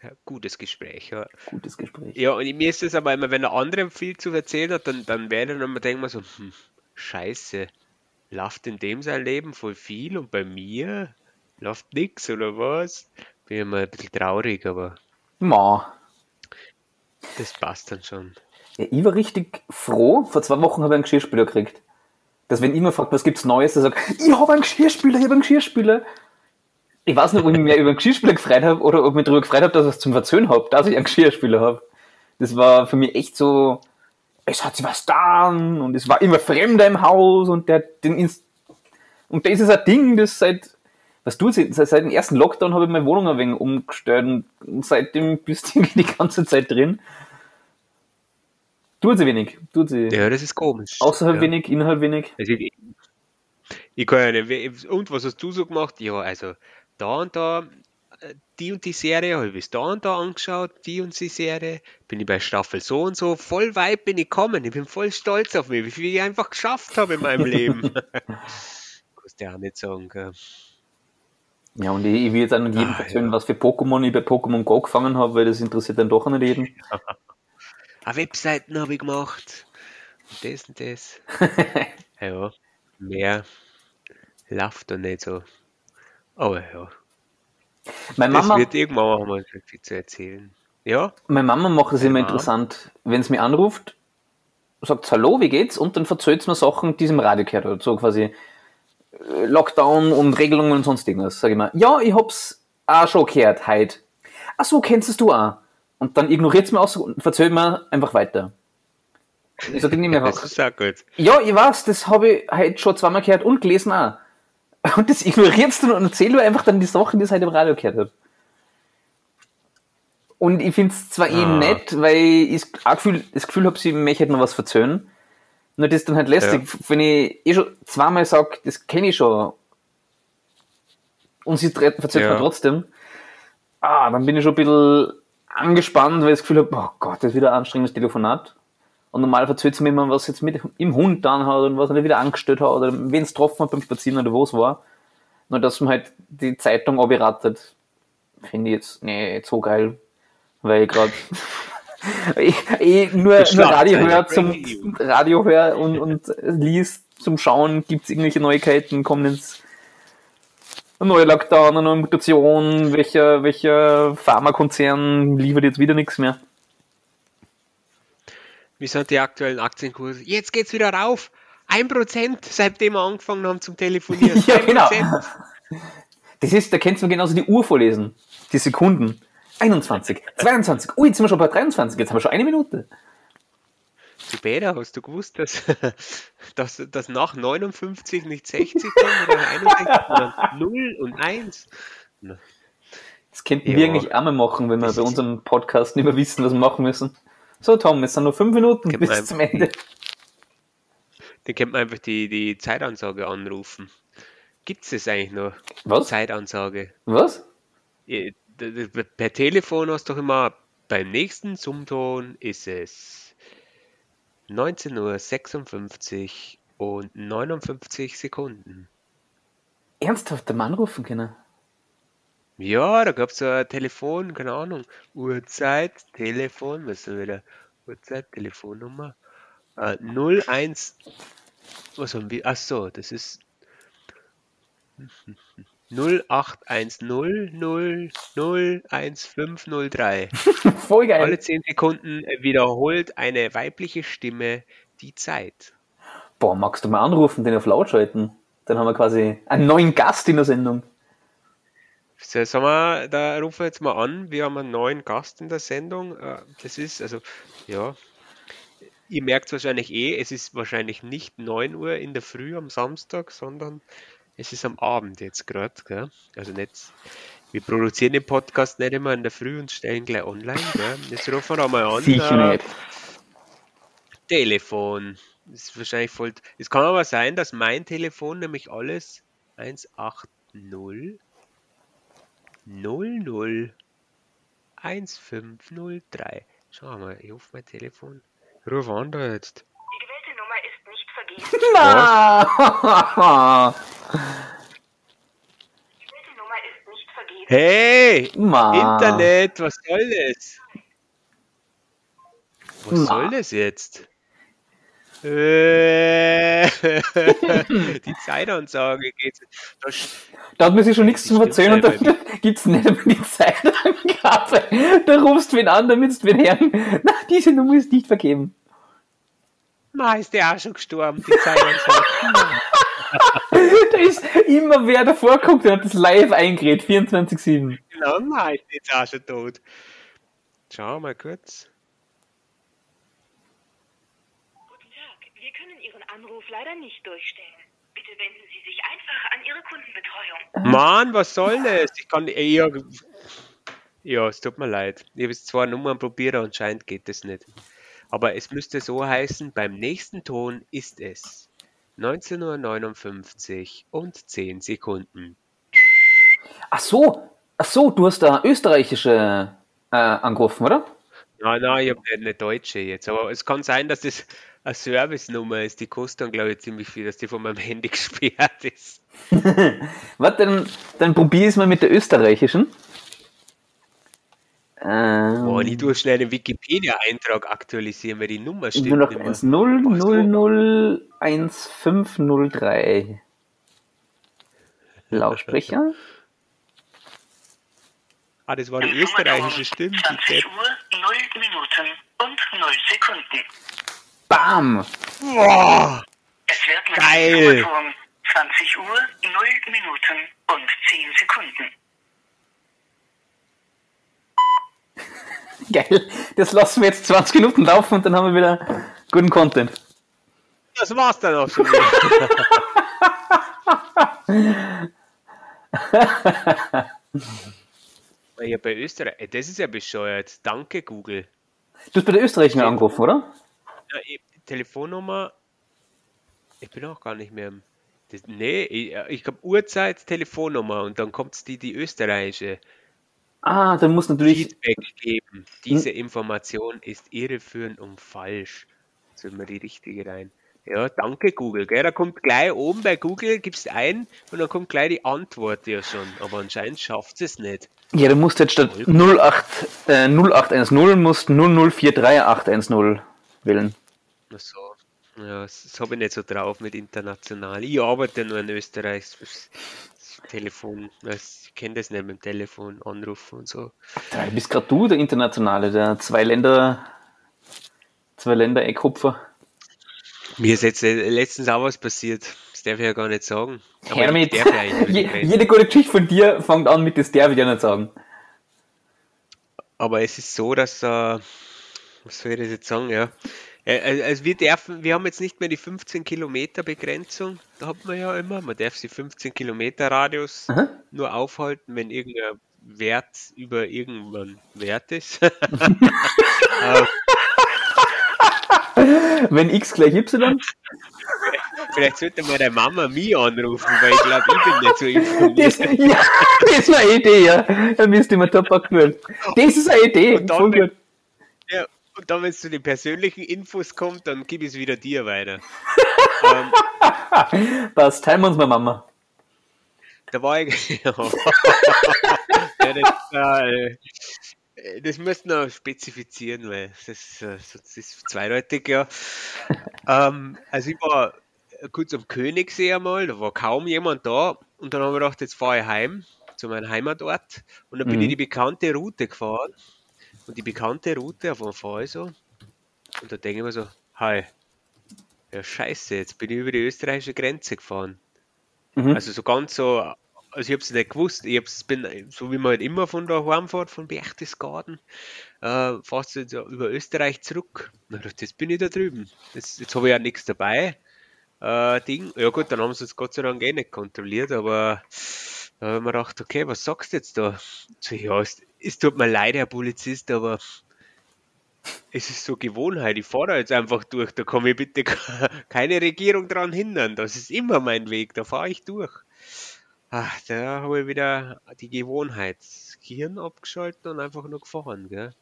Ja, gutes Gespräch, ja. Gutes Gespräch. Ja, und mir ist es aber immer, wenn der andere viel zu erzählen hat, dann, dann werde ich dann immer denken so, hm, scheiße, läuft in dem sein Leben voll viel und bei mir läuft nix oder was? Bin immer ein bisschen traurig, aber Ma. das passt dann schon. Ja, ich war richtig froh. Vor zwei Wochen habe ich einen Geschirrspüler gekriegt. Dass wenn jemand fragt, was gibt's Neues, der sagt, ich habe einen Geschirrspüler, ich habe einen Geschirrspüler. Ich weiß nicht, ob ich mich mehr über einen Geschirrspüler gefreut habe oder ob ich mich darüber gefreut habe, dass ich es zum Verzöhnen habe, dass ich einen Geschirrspüler habe. Das war für mich echt so, es hat sich was getan und es war immer Fremder im Haus und der den Inst und das ist ein Ding, das seit was du seit, seit dem ersten Lockdown habe ich meine Wohnung ein wenig umgestellt und seitdem bist du die ganze Zeit drin. Tut sie wenig, tut sie. Ja, das ist komisch. Außerhalb ja. wenig, innerhalb wenig. Also ich, ich kann ja nicht, und was hast du so gemacht? Ja, also da und da die und die Serie, habe ich bis da und da angeschaut, die und die Serie, bin ich bei Staffel so und so, voll weit bin ich gekommen, ich bin voll stolz auf mich, wie viel ich einfach geschafft habe in meinem Leben. Kannst du ja auch nicht sagen, gell? Ja, und ich, ich will jetzt auch nicht jedem Ah, erzählen, ja. was für Pokémon ich bei Pokémon Go gefangen habe, weil das interessiert dann doch nicht jeden. Eine Webseiten habe ich gemacht. Und das und das. ja, mehr läuft da nicht so. Aber ja, Meine das Mama, wird irgendwann auch mal viel zu erzählen. Ja, meine Mama macht es immer Mama. interessant, wenn sie mich anruft, sagt Hallo, wie geht's? Und dann verzählt sie mir Sachen, die sie im Radio gehört hat. So quasi äh, Lockdown und Regelungen und sonst irgendwas. Sag ich mal, ja, ich hab's auch schon gehört, heute. Ach so, kennst es du auch? Und dann ignoriert sie mir aus und verzählt mir einfach weiter. Ich sage nicht mehr das einfach. ist auch gut. Ja, ich weiß, das habe ich heute schon zweimal gehört und gelesen auch. Und das ignorierst du und erzählst du einfach dann die Sachen, die es heute im Radio gehört hat. Und ich finde es zwar eh Ah. nett, weil ich auch Gefühl, das Gefühl habe, sie möchte noch was verzögern. Nur das ist dann halt lästig, wenn ich eh schon zweimal sage, das kenne ich schon. Und sie verzögert Ja. mir trotzdem. Ah, dann bin ich schon ein bisschen angespannt, weil ich das Gefühl habe, oh Gott, das ist wieder ein anstrengendes Telefonat. Und normal verzählt sie mir immer, was jetzt mit im Hund dann hat und was er wieder angestellt hat oder wen es getroffen hat beim Spazieren oder wo es war. Nur dass man halt die Zeitung abgeratet, finde ich jetzt nicht so geil. Weil ich gerade ich nur, nur Radio höre zum Radio höre und, und liest zum Schauen, gibt es irgendwelche Neuigkeiten, kommen jetzt ein neuer Lockdown, eine neue Mutation, welcher, welcher Pharmakonzern liefert jetzt wieder nichts mehr. Wie sind die aktuellen Aktienkurse? Jetzt geht's wieder rauf. 1%, seitdem wir angefangen haben zum Telefonieren. Ja, genau. 1%. Das ist, da kannst du mir genauso die Uhr vorlesen. Die Sekunden. 21, 22, ui, jetzt sind wir schon bei 23, jetzt haben wir schon eine Minute. Du Bäder, hast du gewusst, dass, dass, dass nach 59 nicht 60 kommt oder 61, sondern 0 und 1? Das könnten Ja. wir eigentlich einmal machen, wenn wir bei unserem Podcast nicht mehr wissen, was wir machen müssen. So, Tom, es sind nur fünf Minuten Gib bis zum Ende. Dann könnte man einfach die, die Zeitansage anrufen. Gibt es das eigentlich noch? Was? Zeitansage. Was? Per Telefon hast du doch immer, beim nächsten Zoom-Ton ist es 19.56 Uhr und 59 Sekunden. Ernsthaft am Anrufen können? Ja, da gab es so ein Telefon, keine Ahnung. Uhrzeit, Telefon, was ist denn wieder? Uhrzeit, Telefonnummer. Äh, 01. Was haben wir? Ach so, das ist 0810001503. Voll geil. Alle 10 Sekunden wiederholt eine weibliche Stimme die Zeit. Boah, magst du mal anrufen, den auf laut schalten? Dann haben wir quasi einen neuen Gast in der Sendung. So, sagen wir, da rufen wir jetzt mal an. Wir haben einen neuen Gast in der Sendung. Äh, Das ist, also, ja, ihr merkt es wahrscheinlich eh, es ist wahrscheinlich nicht 9 Uhr in der Früh am Samstag, sondern es ist am Abend jetzt gerade. Also nicht, wir produzieren den Podcast nicht immer in der Früh und stellen gleich online. Gell? Jetzt rufen wir mal an. Sicher äh, nicht. Telefon. Das ist wahrscheinlich voll. Es kann aber sein, dass mein Telefon nämlich alles 180 00 1503. Schau mal, ich hoffe mein Telefon. Ruf an da jetzt. Die gewählte Nummer ist nicht vergeben. Na! Die gewählte Nummer ist nicht vergeben. Hey! Ma. Internet, was soll das? Was Ma. soll das jetzt? Äh, Die Zeitansage geht. Da Da hat man sich schon nichts Stimmt Erzählen und dann gibt's nicht einmal die Zeitangabe. Da rufst du wen an, damit du wen hören. Na, diese Nummer ist nicht vergeben. Ma, ist der auch schon gestorben, die Zeitansage. Da ist immer wer davor guckt und hat das live eingeredet, 24-7. Genau, Ma ist jetzt auch schon tot. Schau mal kurz. Guten Tag, wir können Ihren Anruf leider nicht durchstellen. Bitte wenden Sie sich einfach an Ihre Kundenbetreuung. Mann, was soll das? Ich kann eher. Ja, es tut mir leid. Ich habe jetzt zwei Nummern probiert, anscheinend geht das nicht. Aber es müsste so heißen, beim nächsten Ton ist es 19.59 Uhr und 10 Sekunden. Ach so, Ach so, du hast da österreichische äh, angerufen, oder? Nein, nein, ich habe eine deutsche jetzt. Aber es kann sein, dass das eine Service-Nummer ist. Die kostet dann, glaube ich, ziemlich viel, dass die von meinem Handy gesperrt ist. Warte, dann, dann probier es mal mit der österreichischen. Ähm, Boah, ich tue schnell den Wikipedia-Eintrag aktualisieren, weil die Nummer stimmt nur noch nicht mehr. 1 0 0 0 1 5 0 3. Lautsprecher? Ah, das war die österreichische Stimme. Die 20 Depp. Uhr, 0 Minuten und 0 Sekunden. Bam! Boah, Es wird mit Geil. Information 20 Uhr, 0 Minuten und 10 Sekunden. Geil. Das lassen wir jetzt 20 Minuten laufen und dann haben wir wieder guten Content. das war's dann auch schon ja, bei Österreich, ey, das ist ja bescheuert. Danke, Google. Du hast bei der österreichischen angerufen, oder? Ja, ich, Telefonnummer, ich bin auch gar nicht mehr. im- Das, nee, ich, ich habe Uhrzeit, Telefonnummer und dann kommt die, die österreichische. Ah, dann muss natürlich. Feedback geben. Diese Information ist irreführend und falsch. Sollen wir die richtige rein? Ja, danke Google. Gell? Da kommt gleich oben bei Google, gibst ein und dann kommt gleich die Antwort ja schon. Aber anscheinend schafft es nicht. Ja, du musst jetzt statt 08, äh, 0810 musst 0043810 wählen. Ach so. Ja, das, habe ich nicht so drauf mit international. Ich arbeite nur in Österreich. Das, Telefon, das, ich kenne das nicht mit dem Telefon, Anrufen und so. Du bist gerade du, der Internationale, der zwei Länder, zwei Länder Eckhupfer. Mir ist jetzt äh, letztens auch was passiert. Darf ich ja gar nicht sagen. Aber Hermit, darf ja Je, jede gute Geschichte von dir fängt an mit, das darf ich ja nicht sagen. Aber es ist so, dass, äh, was soll ich das jetzt sagen, ja. Also wir dürfen, wir haben jetzt nicht mehr die 15 Kilometer Begrenzung, da hat man ja immer, man darf sie 15 Kilometer Radius Aha. nur aufhalten, wenn irgendein Wert über irgendeinen Wert ist. Wenn x gleich y, Vielleicht sollte mal deine Mama mich anrufen, weil ich glaube, ich bin nicht so das, informiert. ja, das war eine Idee, ja. Da müsste man top aktuell. Das ist eine Idee. Und dann, wenn-. Ja, und dann, wenn es zu den persönlichen Infos kommt, dann gebe ich es wieder dir weiter. ähm, Passt, teilen wir uns mal, Mama. Da war ich. ja, das, äh, das müssten wir spezifizieren, weil das, äh, sonst ist zweideutig, ja. ähm, also ich war kurz am Königssee einmal, da war kaum jemand da und dann habe ich gedacht, jetzt fahre ich heim zu meinem Heimatort und dann bin Mhm. ich die bekannte Route gefahren und die bekannte Route, auf einmal fahre ich so und da denke ich mir so, hi, ja scheiße, jetzt bin ich über die österreichische Grenze gefahren. Mhm. Also so ganz so, also ich habe es nicht gewusst, ich hab's, bin, so wie man halt immer von der Heimfahrt von Berchtesgaden, äh, du jetzt über Österreich zurück. Jetzt bin ich da drüben. Jetzt, jetzt habe ich ja nichts dabei. Äh, Ding. Ja gut, dann haben sie es Gott sei Dank eh nicht kontrolliert, aber da habe ich mir gedacht, okay, was sagst du jetzt da? So, ja, es, es tut mir leid, Herr Polizist, aber es ist so Gewohnheit, ich fahre jetzt einfach durch, da kann mich bitte keine Regierung dran hindern, das ist immer mein Weg, da fahre ich durch. Ach, da habe ich wieder die Gewohnheit, das Gehirn abgeschaltet und einfach nur gefahren, gell.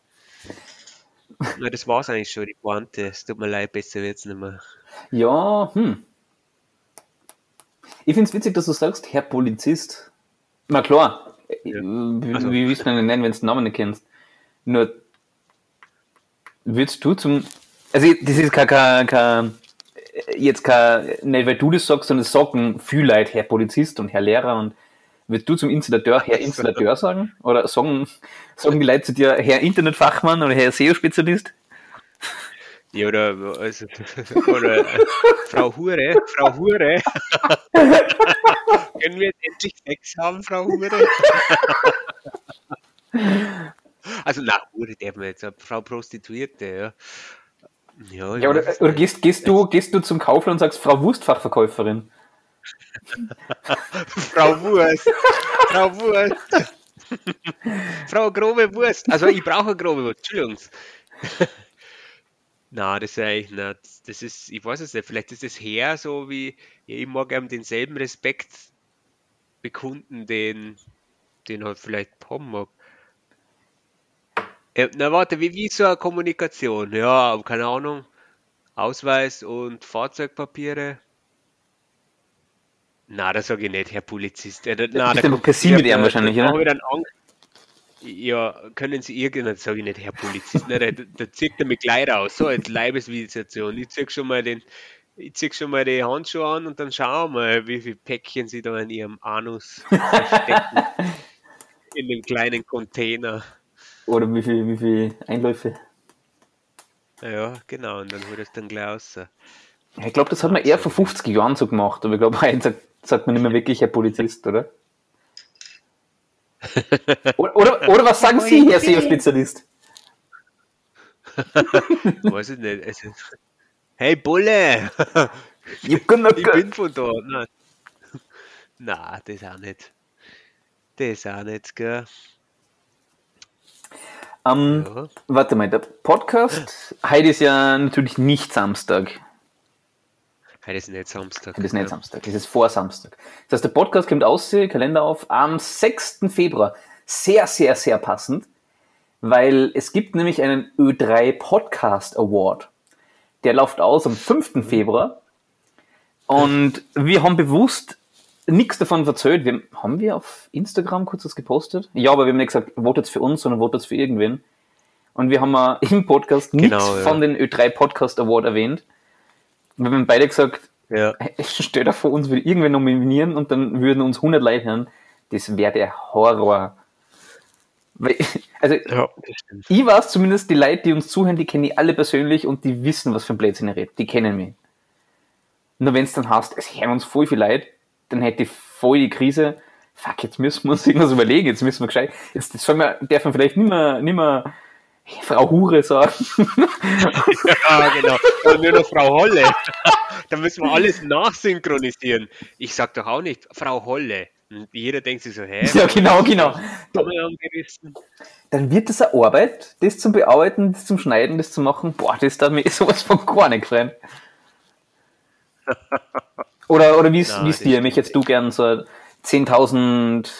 Na, das war's eigentlich schon, die Pointe, es tut mir leid, besser wird's nicht mehr. Ja, hm. Ich finde es witzig, dass du sagst, Herr Polizist. Na klar, Ja. wie, Also- wie willst du denn nennen, wenn du den Namen nicht kennst? Nur, würdest du zum. Also, das ist kein, kein, kein jetzt kein, nicht weil du das sagst, sondern es sagen viele Leute, Herr Polizist und Herr Lehrer und würdest du zum Installateur Herr Installateur sagen? Oder sagen, sagen die Leute zu dir Herr Internetfachmann oder Herr SEO-Spezialist? Ja, oder, also, oder äh, Frau Hure, Frau Hure. Können wir jetzt endlich Sex haben, Frau Hure? also, na, Hure darf man jetzt, Frau Prostituierte, ja. Ja, Ja, oder, oder gehst, gehst, du, gehst du zum Kaufland und sagst Frau Wurstfachverkäuferin? Frau Wurst. Frau Wurst. Frau grobe Wurst. Also ich brauche grobe Wurst. Entschuldigung. Na, das ist nicht. Das ist, ich weiß es nicht, vielleicht ist es her so wie, ja, ich mag einem denselben Respekt bekunden, den den halt vielleicht haben mag. Ja, na warte, wie, wie so eine Kommunikation? Ja, keine Ahnung. Ausweis und Fahrzeugpapiere. Na, das sage ich nicht, Herr Polizist. Äh, na, Bist du per Sie mit ihm wahrscheinlich, da ich dann Angst. Ja, können Sie irgendeinen, sage ich nicht, Herr Polizist, ne, da, da zieht er mich gleich raus, so als Leibesvisitation. Ich zieh schon mal den, ich zieh schon mal die Handschuhe an und dann schauen wir mal, wie viele Päckchen Sie da in Ihrem Anus verstecken. in dem kleinen Container. Oder wie viel, wie viel Einläufe? Ja, genau, und dann holt es dann gleich raus. Ja, ich glaube, das hat man eher vor 50 Jahren so gemacht, aber ich glaube, heute sagt, man nicht mehr wirklich Herr Polizist, oder? oder, oder, oder was sagen Sie, Herr SEO-Spezialist? Weiß ich nicht. Also, hey Bulle! Ich bin, von da. Nein. Na, das auch nicht. Das auch nicht, gell? ähm, Ja. Warte mal, der Podcast, heute ist ja natürlich nicht Samstag. Heute ist nicht Samstag. Das ist nicht. Samstag, das ist vor Samstag. Das heißt, der Podcast kommt aus, Kalender auf, am 6. Februar. Sehr, sehr, sehr passend, weil es gibt nämlich einen Ö3 Podcast Award. Der läuft aus am 5. Februar. Und wir haben bewusst nichts davon erzählt. Wir, haben wir auf Instagram kurz was gepostet? Ja, aber wir haben nicht gesagt, votet für uns, sondern votet für irgendwen. Und wir haben äh, im Podcast nichts Genau, ja. von den Ö3 Podcast Award erwähnt. Und wir haben beide gesagt, Ja. Stell dir vor, uns würde irgendwer nominieren und dann würden uns 100 Leute hören. Das wäre der Horror. Weil, also, ja, ich weiß zumindest, die Leute, die uns zuhören, die kenne ich alle persönlich und die wissen, was für ein Blödsinn ich rede. Die kennen mich. Nur wenn es dann heißt, es hören uns voll viele Leute, dann hätte ich voll die Krise. Fuck, jetzt müssen wir uns irgendwas überlegen, jetzt müssen wir gescheit. Jetzt, jetzt wir, darf man vielleicht nicht mehr, nicht mehr Frau Hure sagen. Ja, genau. Und nur noch Frau Holle. da müssen wir alles nachsynchronisieren. Ich sag doch auch nicht Frau Holle. Und jeder denkt sich so, hä? ja, genau, genau. Dann wird das eine Arbeit, das zum Bearbeiten, das zum Schneiden, das zu machen. Boah, das darf mir sowas von gar nicht gefallen. Oder, oder wie das dir? Mich jetzt du gern so 10.000 äh,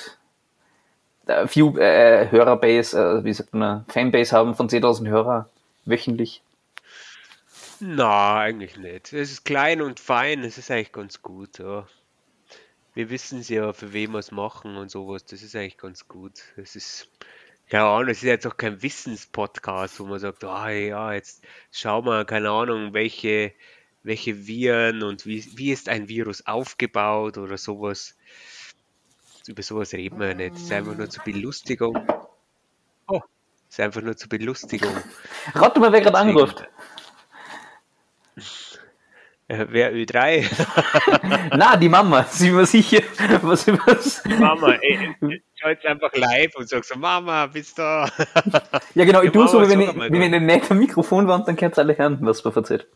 View, äh, Hörerbase, äh, wie sagt man, Fanbase haben von 10.000 Hörer wöchentlich. Na, eigentlich nicht. Es ist klein und fein, es ist eigentlich ganz gut. Ja. Wir wissen ja, für wen wir es machen und sowas. Das ist eigentlich ganz gut. Es ist, keine Ahnung, es ist jetzt auch kein Wissenspodcast, wo man sagt, ah ja, jetzt schau mal, keine Ahnung, welche, welche Viren und wie, wie ist ein Virus aufgebaut oder sowas. Über sowas reden wir ja nicht. Es ist einfach nur zur Belustigung. Oh, es ist einfach nur zur Belustigung. Rat mal, wer gerade angerufen. Äh, wer Ö3? Na, die Mama, sie war sicher, was was. Mama, ey, schau jetzt einfach live und sag so, Mama, bist du da? Ja, genau, ich tue so, wenn ich, wenn ich nicht am Mikrofon war und dann könnt ihr alle hören, was man erzählt.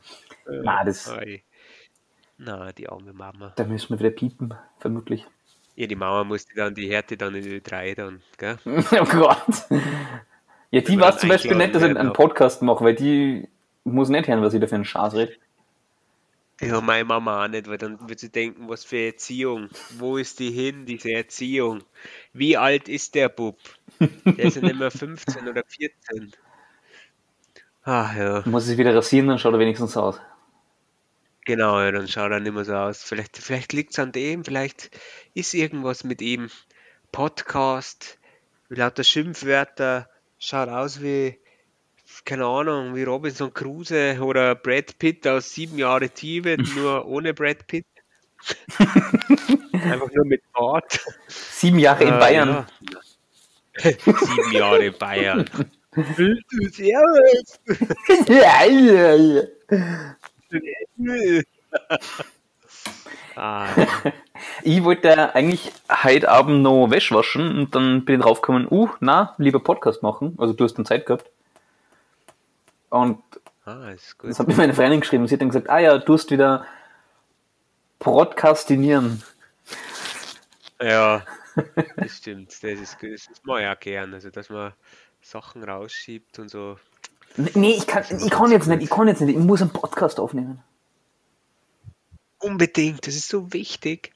Na, das, Oi. Na, die arme Mama. da müssen wir wieder piepen, vermutlich. Ja, die Mama musste dann die Härte dann in Ö3 dann, gell? Oh Gott. Ja, die weiß dann zum Beispiel nicht, dass ich einen Podcast mache, weil die muss nicht hören, was ich da für einen Schatz rede. Ja, meine Mama auch nicht, weil dann wird sie denken, was für Erziehung? Wo ist die hin, diese Erziehung? Wie alt ist der Bub? Der ist ja nicht mehr 15 oder 14. Ach ja, Muss ich wieder rasieren, dann schaut er wenigstens aus. Genau, ja, dann schaut er nicht mehr so aus. Vielleicht, vielleicht liegt es an dem, vielleicht ist irgendwas mit ihm. Podcast, lauter Schimpfwörter, schaut aus wie, keine Ahnung, wie Robinson Crusoe oder Brad Pitt aus Sieben Jahre Tibet, nur ohne Brad Pitt. Einfach nur mit Bart. Sieben Jahre in Äh, Bayern. ja. Sieben Jahre Bayern. Willst du Servus? Ah, ja. Ich wollte eigentlich heute Abend noch Wäsche waschen und dann bin ich draufgekommen, uh, na, lieber Podcast machen. Also du hast dann Zeit gehabt. Und ah, ist das hat mir meine Freundin geschrieben. Sie hat dann gesagt, ah ja, du hast wieder Podcastinieren. Ja, das stimmt. Das ist, das mache ich auch gern. Also, dass man Sachen rausschiebt und so. Nee, ich kann, ich kann jetzt nicht, ich kann jetzt nicht, ich muss einen Podcast aufnehmen. Unbedingt, das ist so wichtig.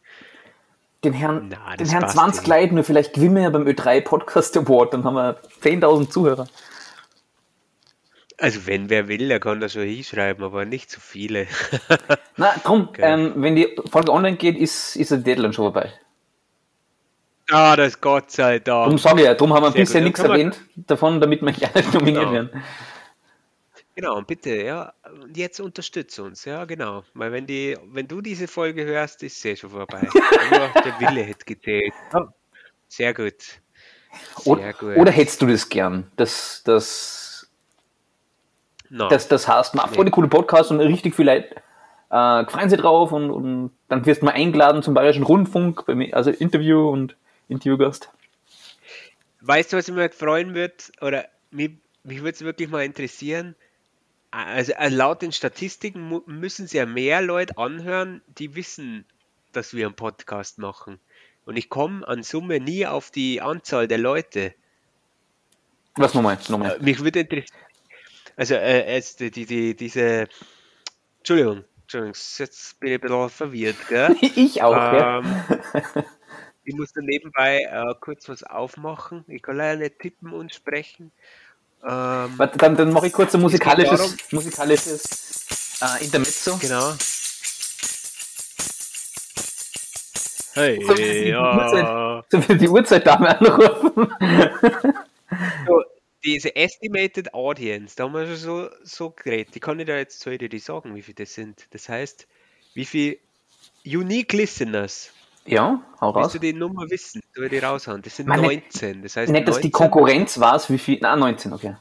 den Herrn, Na, den Herrn passt 20 ja. Leute, nur vielleicht gewinnen wir ja beim Ö3 Podcast Award, dann haben wir 10.000 Zuhörer. Also wenn wer will, der kann das schon hinschreiben, aber nicht zu viele. Na, drum, Okay. ähm, wenn die Folge online geht, ist, ist der Deadline schon vorbei. ah, das Gott sei Darum Dank. sage ich ja, darum haben wir Sehr bisher nichts erwähnt davon, damit wir nicht nominiert Genau. werden. Genau, und bitte, ja, und jetzt unterstütze uns, ja, genau. Weil wenn die, wenn du diese Folge hörst, ist sie eh schon vorbei. Nur der Wille hätte gezählt. Ja, Sehr gut. Sehr Oder, gut. oder hättest du das gern? Das, das, Na, das, das heißt, man voll die coole Podcast und richtig viele Leute äh, freuen sich drauf und, und dann wirst du mal eingeladen zum Bayerischen Rundfunk, bei mir, also Interview und Interviewgast. Weißt du, was mich mal freuen wird? Oder mich, mich würde es wirklich mal interessieren. Also äh, laut den Statistiken müssen sie ja mehr Leute anhören, die wissen, dass wir einen Podcast machen. Und ich komme an Summe nie auf die Anzahl der Leute. Was nochmal? nochmal. Äh, Mich würde interessieren. Also äh, jetzt die, die, die, diese. Entschuldigung, Entschuldigung, jetzt bin ich ein bisschen verwirrt, gell? Ich auch, ja. Ähm, ich muss dann nebenbei äh, kurz was aufmachen. Ich kann leider nicht tippen und sprechen. Ähm, Warte, dann, dann mache ich kurz ein musikalisches, musikalisches äh, Intermezzo. genau. Hey, So ja. So die Uhrzeit-Dame anrufen. So, diese Estimated Audience, da haben wir schon so, so geredet. Die kann ich da jetzt ich dir die sagen, wie viel das sind. Das heißt, wie viel Unique Listeners, Ja, hau willst raus. du die Nummer wissen? Ich die raushauen? Das sind Meine- 19. Das heißt, Nicht, dass die 19 Konkurrenz weiß, wie viel. Na, 19, okay.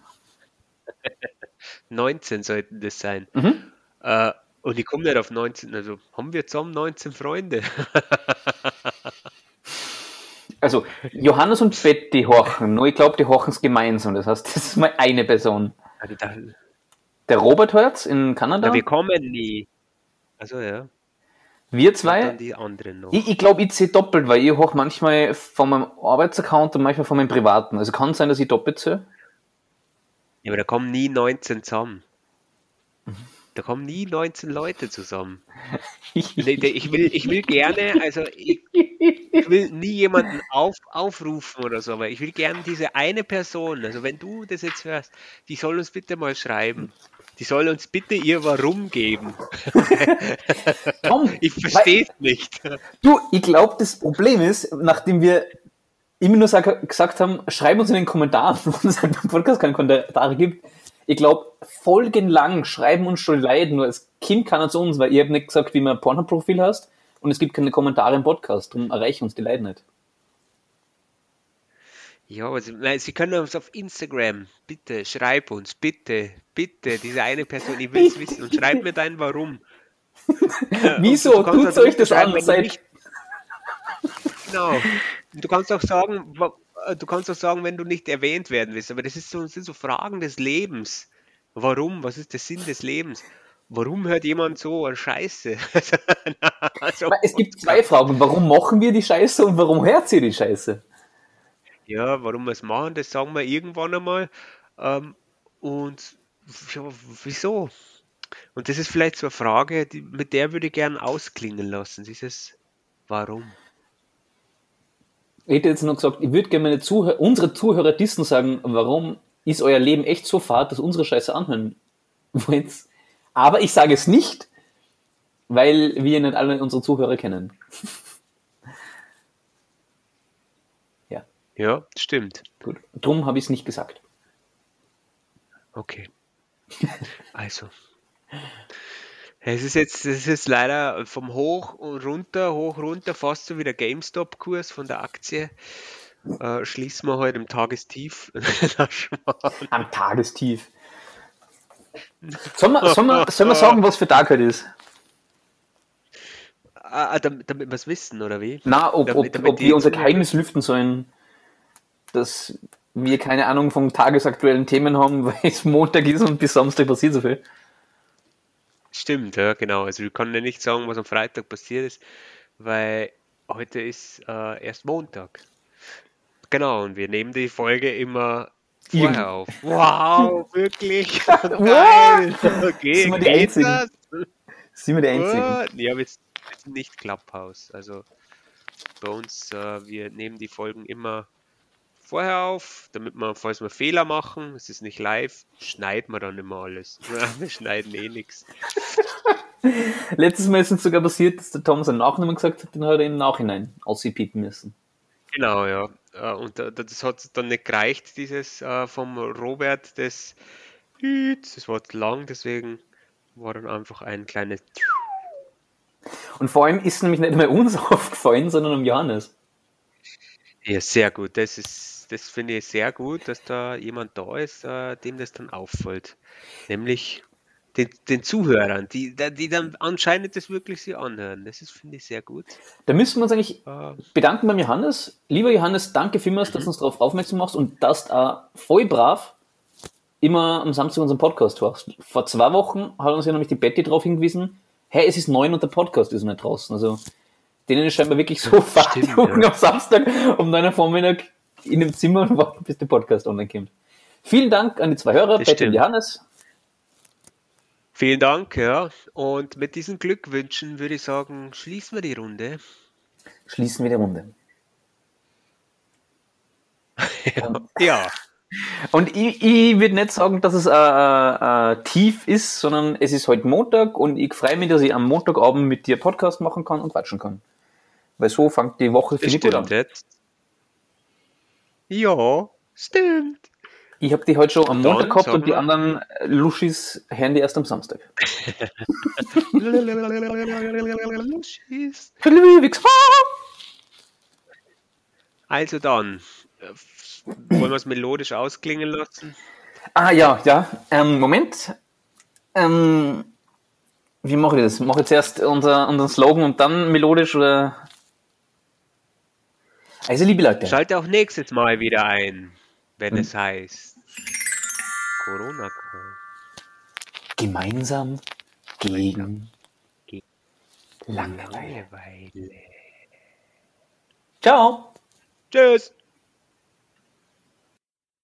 19 sollten das sein. Mhm. Äh, und ich komme nicht auf 19, also haben wir zusammen 19 Freunde. Also, Johannes und Betty horchen, nur ich glaube, die horchen es gemeinsam. Das heißt, das ist mal eine Person. Der Robert hört's in Kanada. na, wir kommen nie. Also ja, wir zwei. Ich, ich glaube, ich sehe doppelt, weil ich hoch manchmal von meinem Arbeitsaccount und manchmal von meinem privaten. Also kann sein, dass ich doppelt sehe. Ja, aber da kommen nie 19 zusammen. Mhm. Da kommen nie 19 Leute zusammen. Ich ich will, ich will gerne, also ich, ich will nie jemanden auf, aufrufen oder so, aber ich will gerne diese eine Person, also wenn du das jetzt hörst, die soll uns bitte mal schreiben. Die soll uns bitte ihr Warum geben. Tom, Ich verstehe es nicht. Du, ich glaube, das Problem ist, nachdem wir immer nur sag, gesagt haben, schreib uns in den Kommentaren, wo es halt beim Podcast keine Kommentare gibt. Ich glaube, folgenlang schreiben uns schon Leute nur als Kind keiner zu uns, weil ihr habt nicht gesagt, wie man ein Porno-Profil hast und es gibt keine Kommentare im Podcast. Darum erreichen uns die Leute nicht. Ja, sie, nein, sie können uns auf Instagram, bitte, schreib uns, bitte, bitte, diese eine Person, ich will es wissen und schreib mir dein Warum. Wieso? Kannst Tut's auch euch das an? Genau. Du kannst auch sagen, äh, du kannst auch sagen, wenn du nicht erwähnt werden willst, aber das ist so, das sind so Fragen des Lebens. Warum? Was ist der Sinn des Lebens? Warum hört jemand so eine Scheiße? also, Es gibt zwei Fragen. Warum machen wir die Scheiße und warum hört ihr die Scheiße? Ja, warum wir es machen, das sagen wir irgendwann einmal. Ähm, und ja, wieso? Und das ist vielleicht so eine Frage, die, mit der würde ich gern ausklingen lassen. Dieses Warum? Ich hätte jetzt noch gesagt, ich würde gerne meine Zuhörer, unsere Zuhörer dissen sagen, warum ist euer Leben echt so fad, dass unsere Scheiße anhören wollt. Aber ich sage es nicht, weil wir nicht alle unsere Zuhörer kennen. ja, stimmt. gut. Drum habe ich es nicht gesagt. Okay. Also. Es ist jetzt, es ist leider vom Hoch und runter, hoch runter, fast so wie der GameStop-Kurs von der Aktie. Äh, schließen wir heute im Tagestief. Am Tagestief. Sollen wir, sollen, wir, sollen wir sagen, was für Tag heute ist? Ah, ah, damit, damit wir es wissen, oder wie? Na, ob, ob, Damit- ob wir unser Geheimnis lüften sollen, dass wir keine Ahnung von tagesaktuellen Themen haben, weil es Montag ist und bis Samstag passiert so viel. Stimmt, ja, genau. Also wir können ja nicht sagen, was am Freitag passiert ist, weil heute ist äh, erst Montag. Genau, und wir nehmen die Folge immer vorher auf. Wow, wirklich? Geil! Okay, Sind wir die Einzigen? das? Sind wir die Einzigen? Ja, wir sind wir sind nicht Clubhouse. Also bei uns, äh, wir nehmen die Folgen immer vorher auf, damit wir, falls wir Fehler machen, es ist nicht live, schneiden wir dann immer alles. wir schneiden eh nichts. Letztes Mal ist es sogar passiert, dass der Tom seinen Nachnamen gesagt hat, den hat er im Nachhinein auspiepen müssen. Genau, ja. Äh, und das hat dann nicht gereicht, dieses äh, vom Robert, das, das war zu lang, deswegen war dann einfach ein kleines. Und vor allem ist nämlich nicht mehr uns aufgefallen, sondern um Johannes. Ja, sehr gut. Das ist, das finde ich sehr gut, dass da jemand da ist, äh, dem das dann auffällt. Nämlich den, den Zuhörern, die, die dann anscheinend das wirklich sie anhören. Das ist, finde ich, sehr gut. Da müssen wir uns eigentlich äh, bedanken beim Johannes. Lieber Johannes, danke vielmals, mhm. dass du uns darauf aufmerksam machst und dass du auch voll brav immer am Samstag unseren Podcast hörst. Vor zwei Wochen hat uns ja nämlich die Betty darauf hingewiesen, hey, es ist neun und der Podcast ist nicht draußen. Also denen ist scheinbar wirklich so Stimmt, ja. am Samstag um neun Uhr Vormittag in dem Zimmer und warten, bis der Podcast online kommt. Vielen Dank an die zwei Hörer, Betty und Johannes. Vielen Dank, ja. Und mit diesen Glückwünschen würde ich sagen, schließen wir die Runde. Schließen wir die Runde. ja. ja. Und ich, ich würde nicht sagen, dass es äh, äh, äh, tief ist, sondern es ist heute Montag und ich freue mich, dass ich am Montagabend mit dir Podcast machen kann und quatschen kann. Weil so fängt die Woche für mich an. Jetzt. Ja, stimmt. Ich habe die heute schon am Montag gehabt und die anderen Luschis hören die erst am Samstag. Luschis. Also dann, wollen wir es melodisch ausklingen lassen? Ah ja, ja. Ähm, Moment. Ähm, wie mache ich das? Mache ich zuerst unser, unseren Slogan und dann melodisch oder? Also liebe Leute. Schalte auch nächstes Mal wieder ein, wenn hm. es heißt. Corona Gemeinsam gegen Langeweile. Langeweile. Ciao. Tschüss.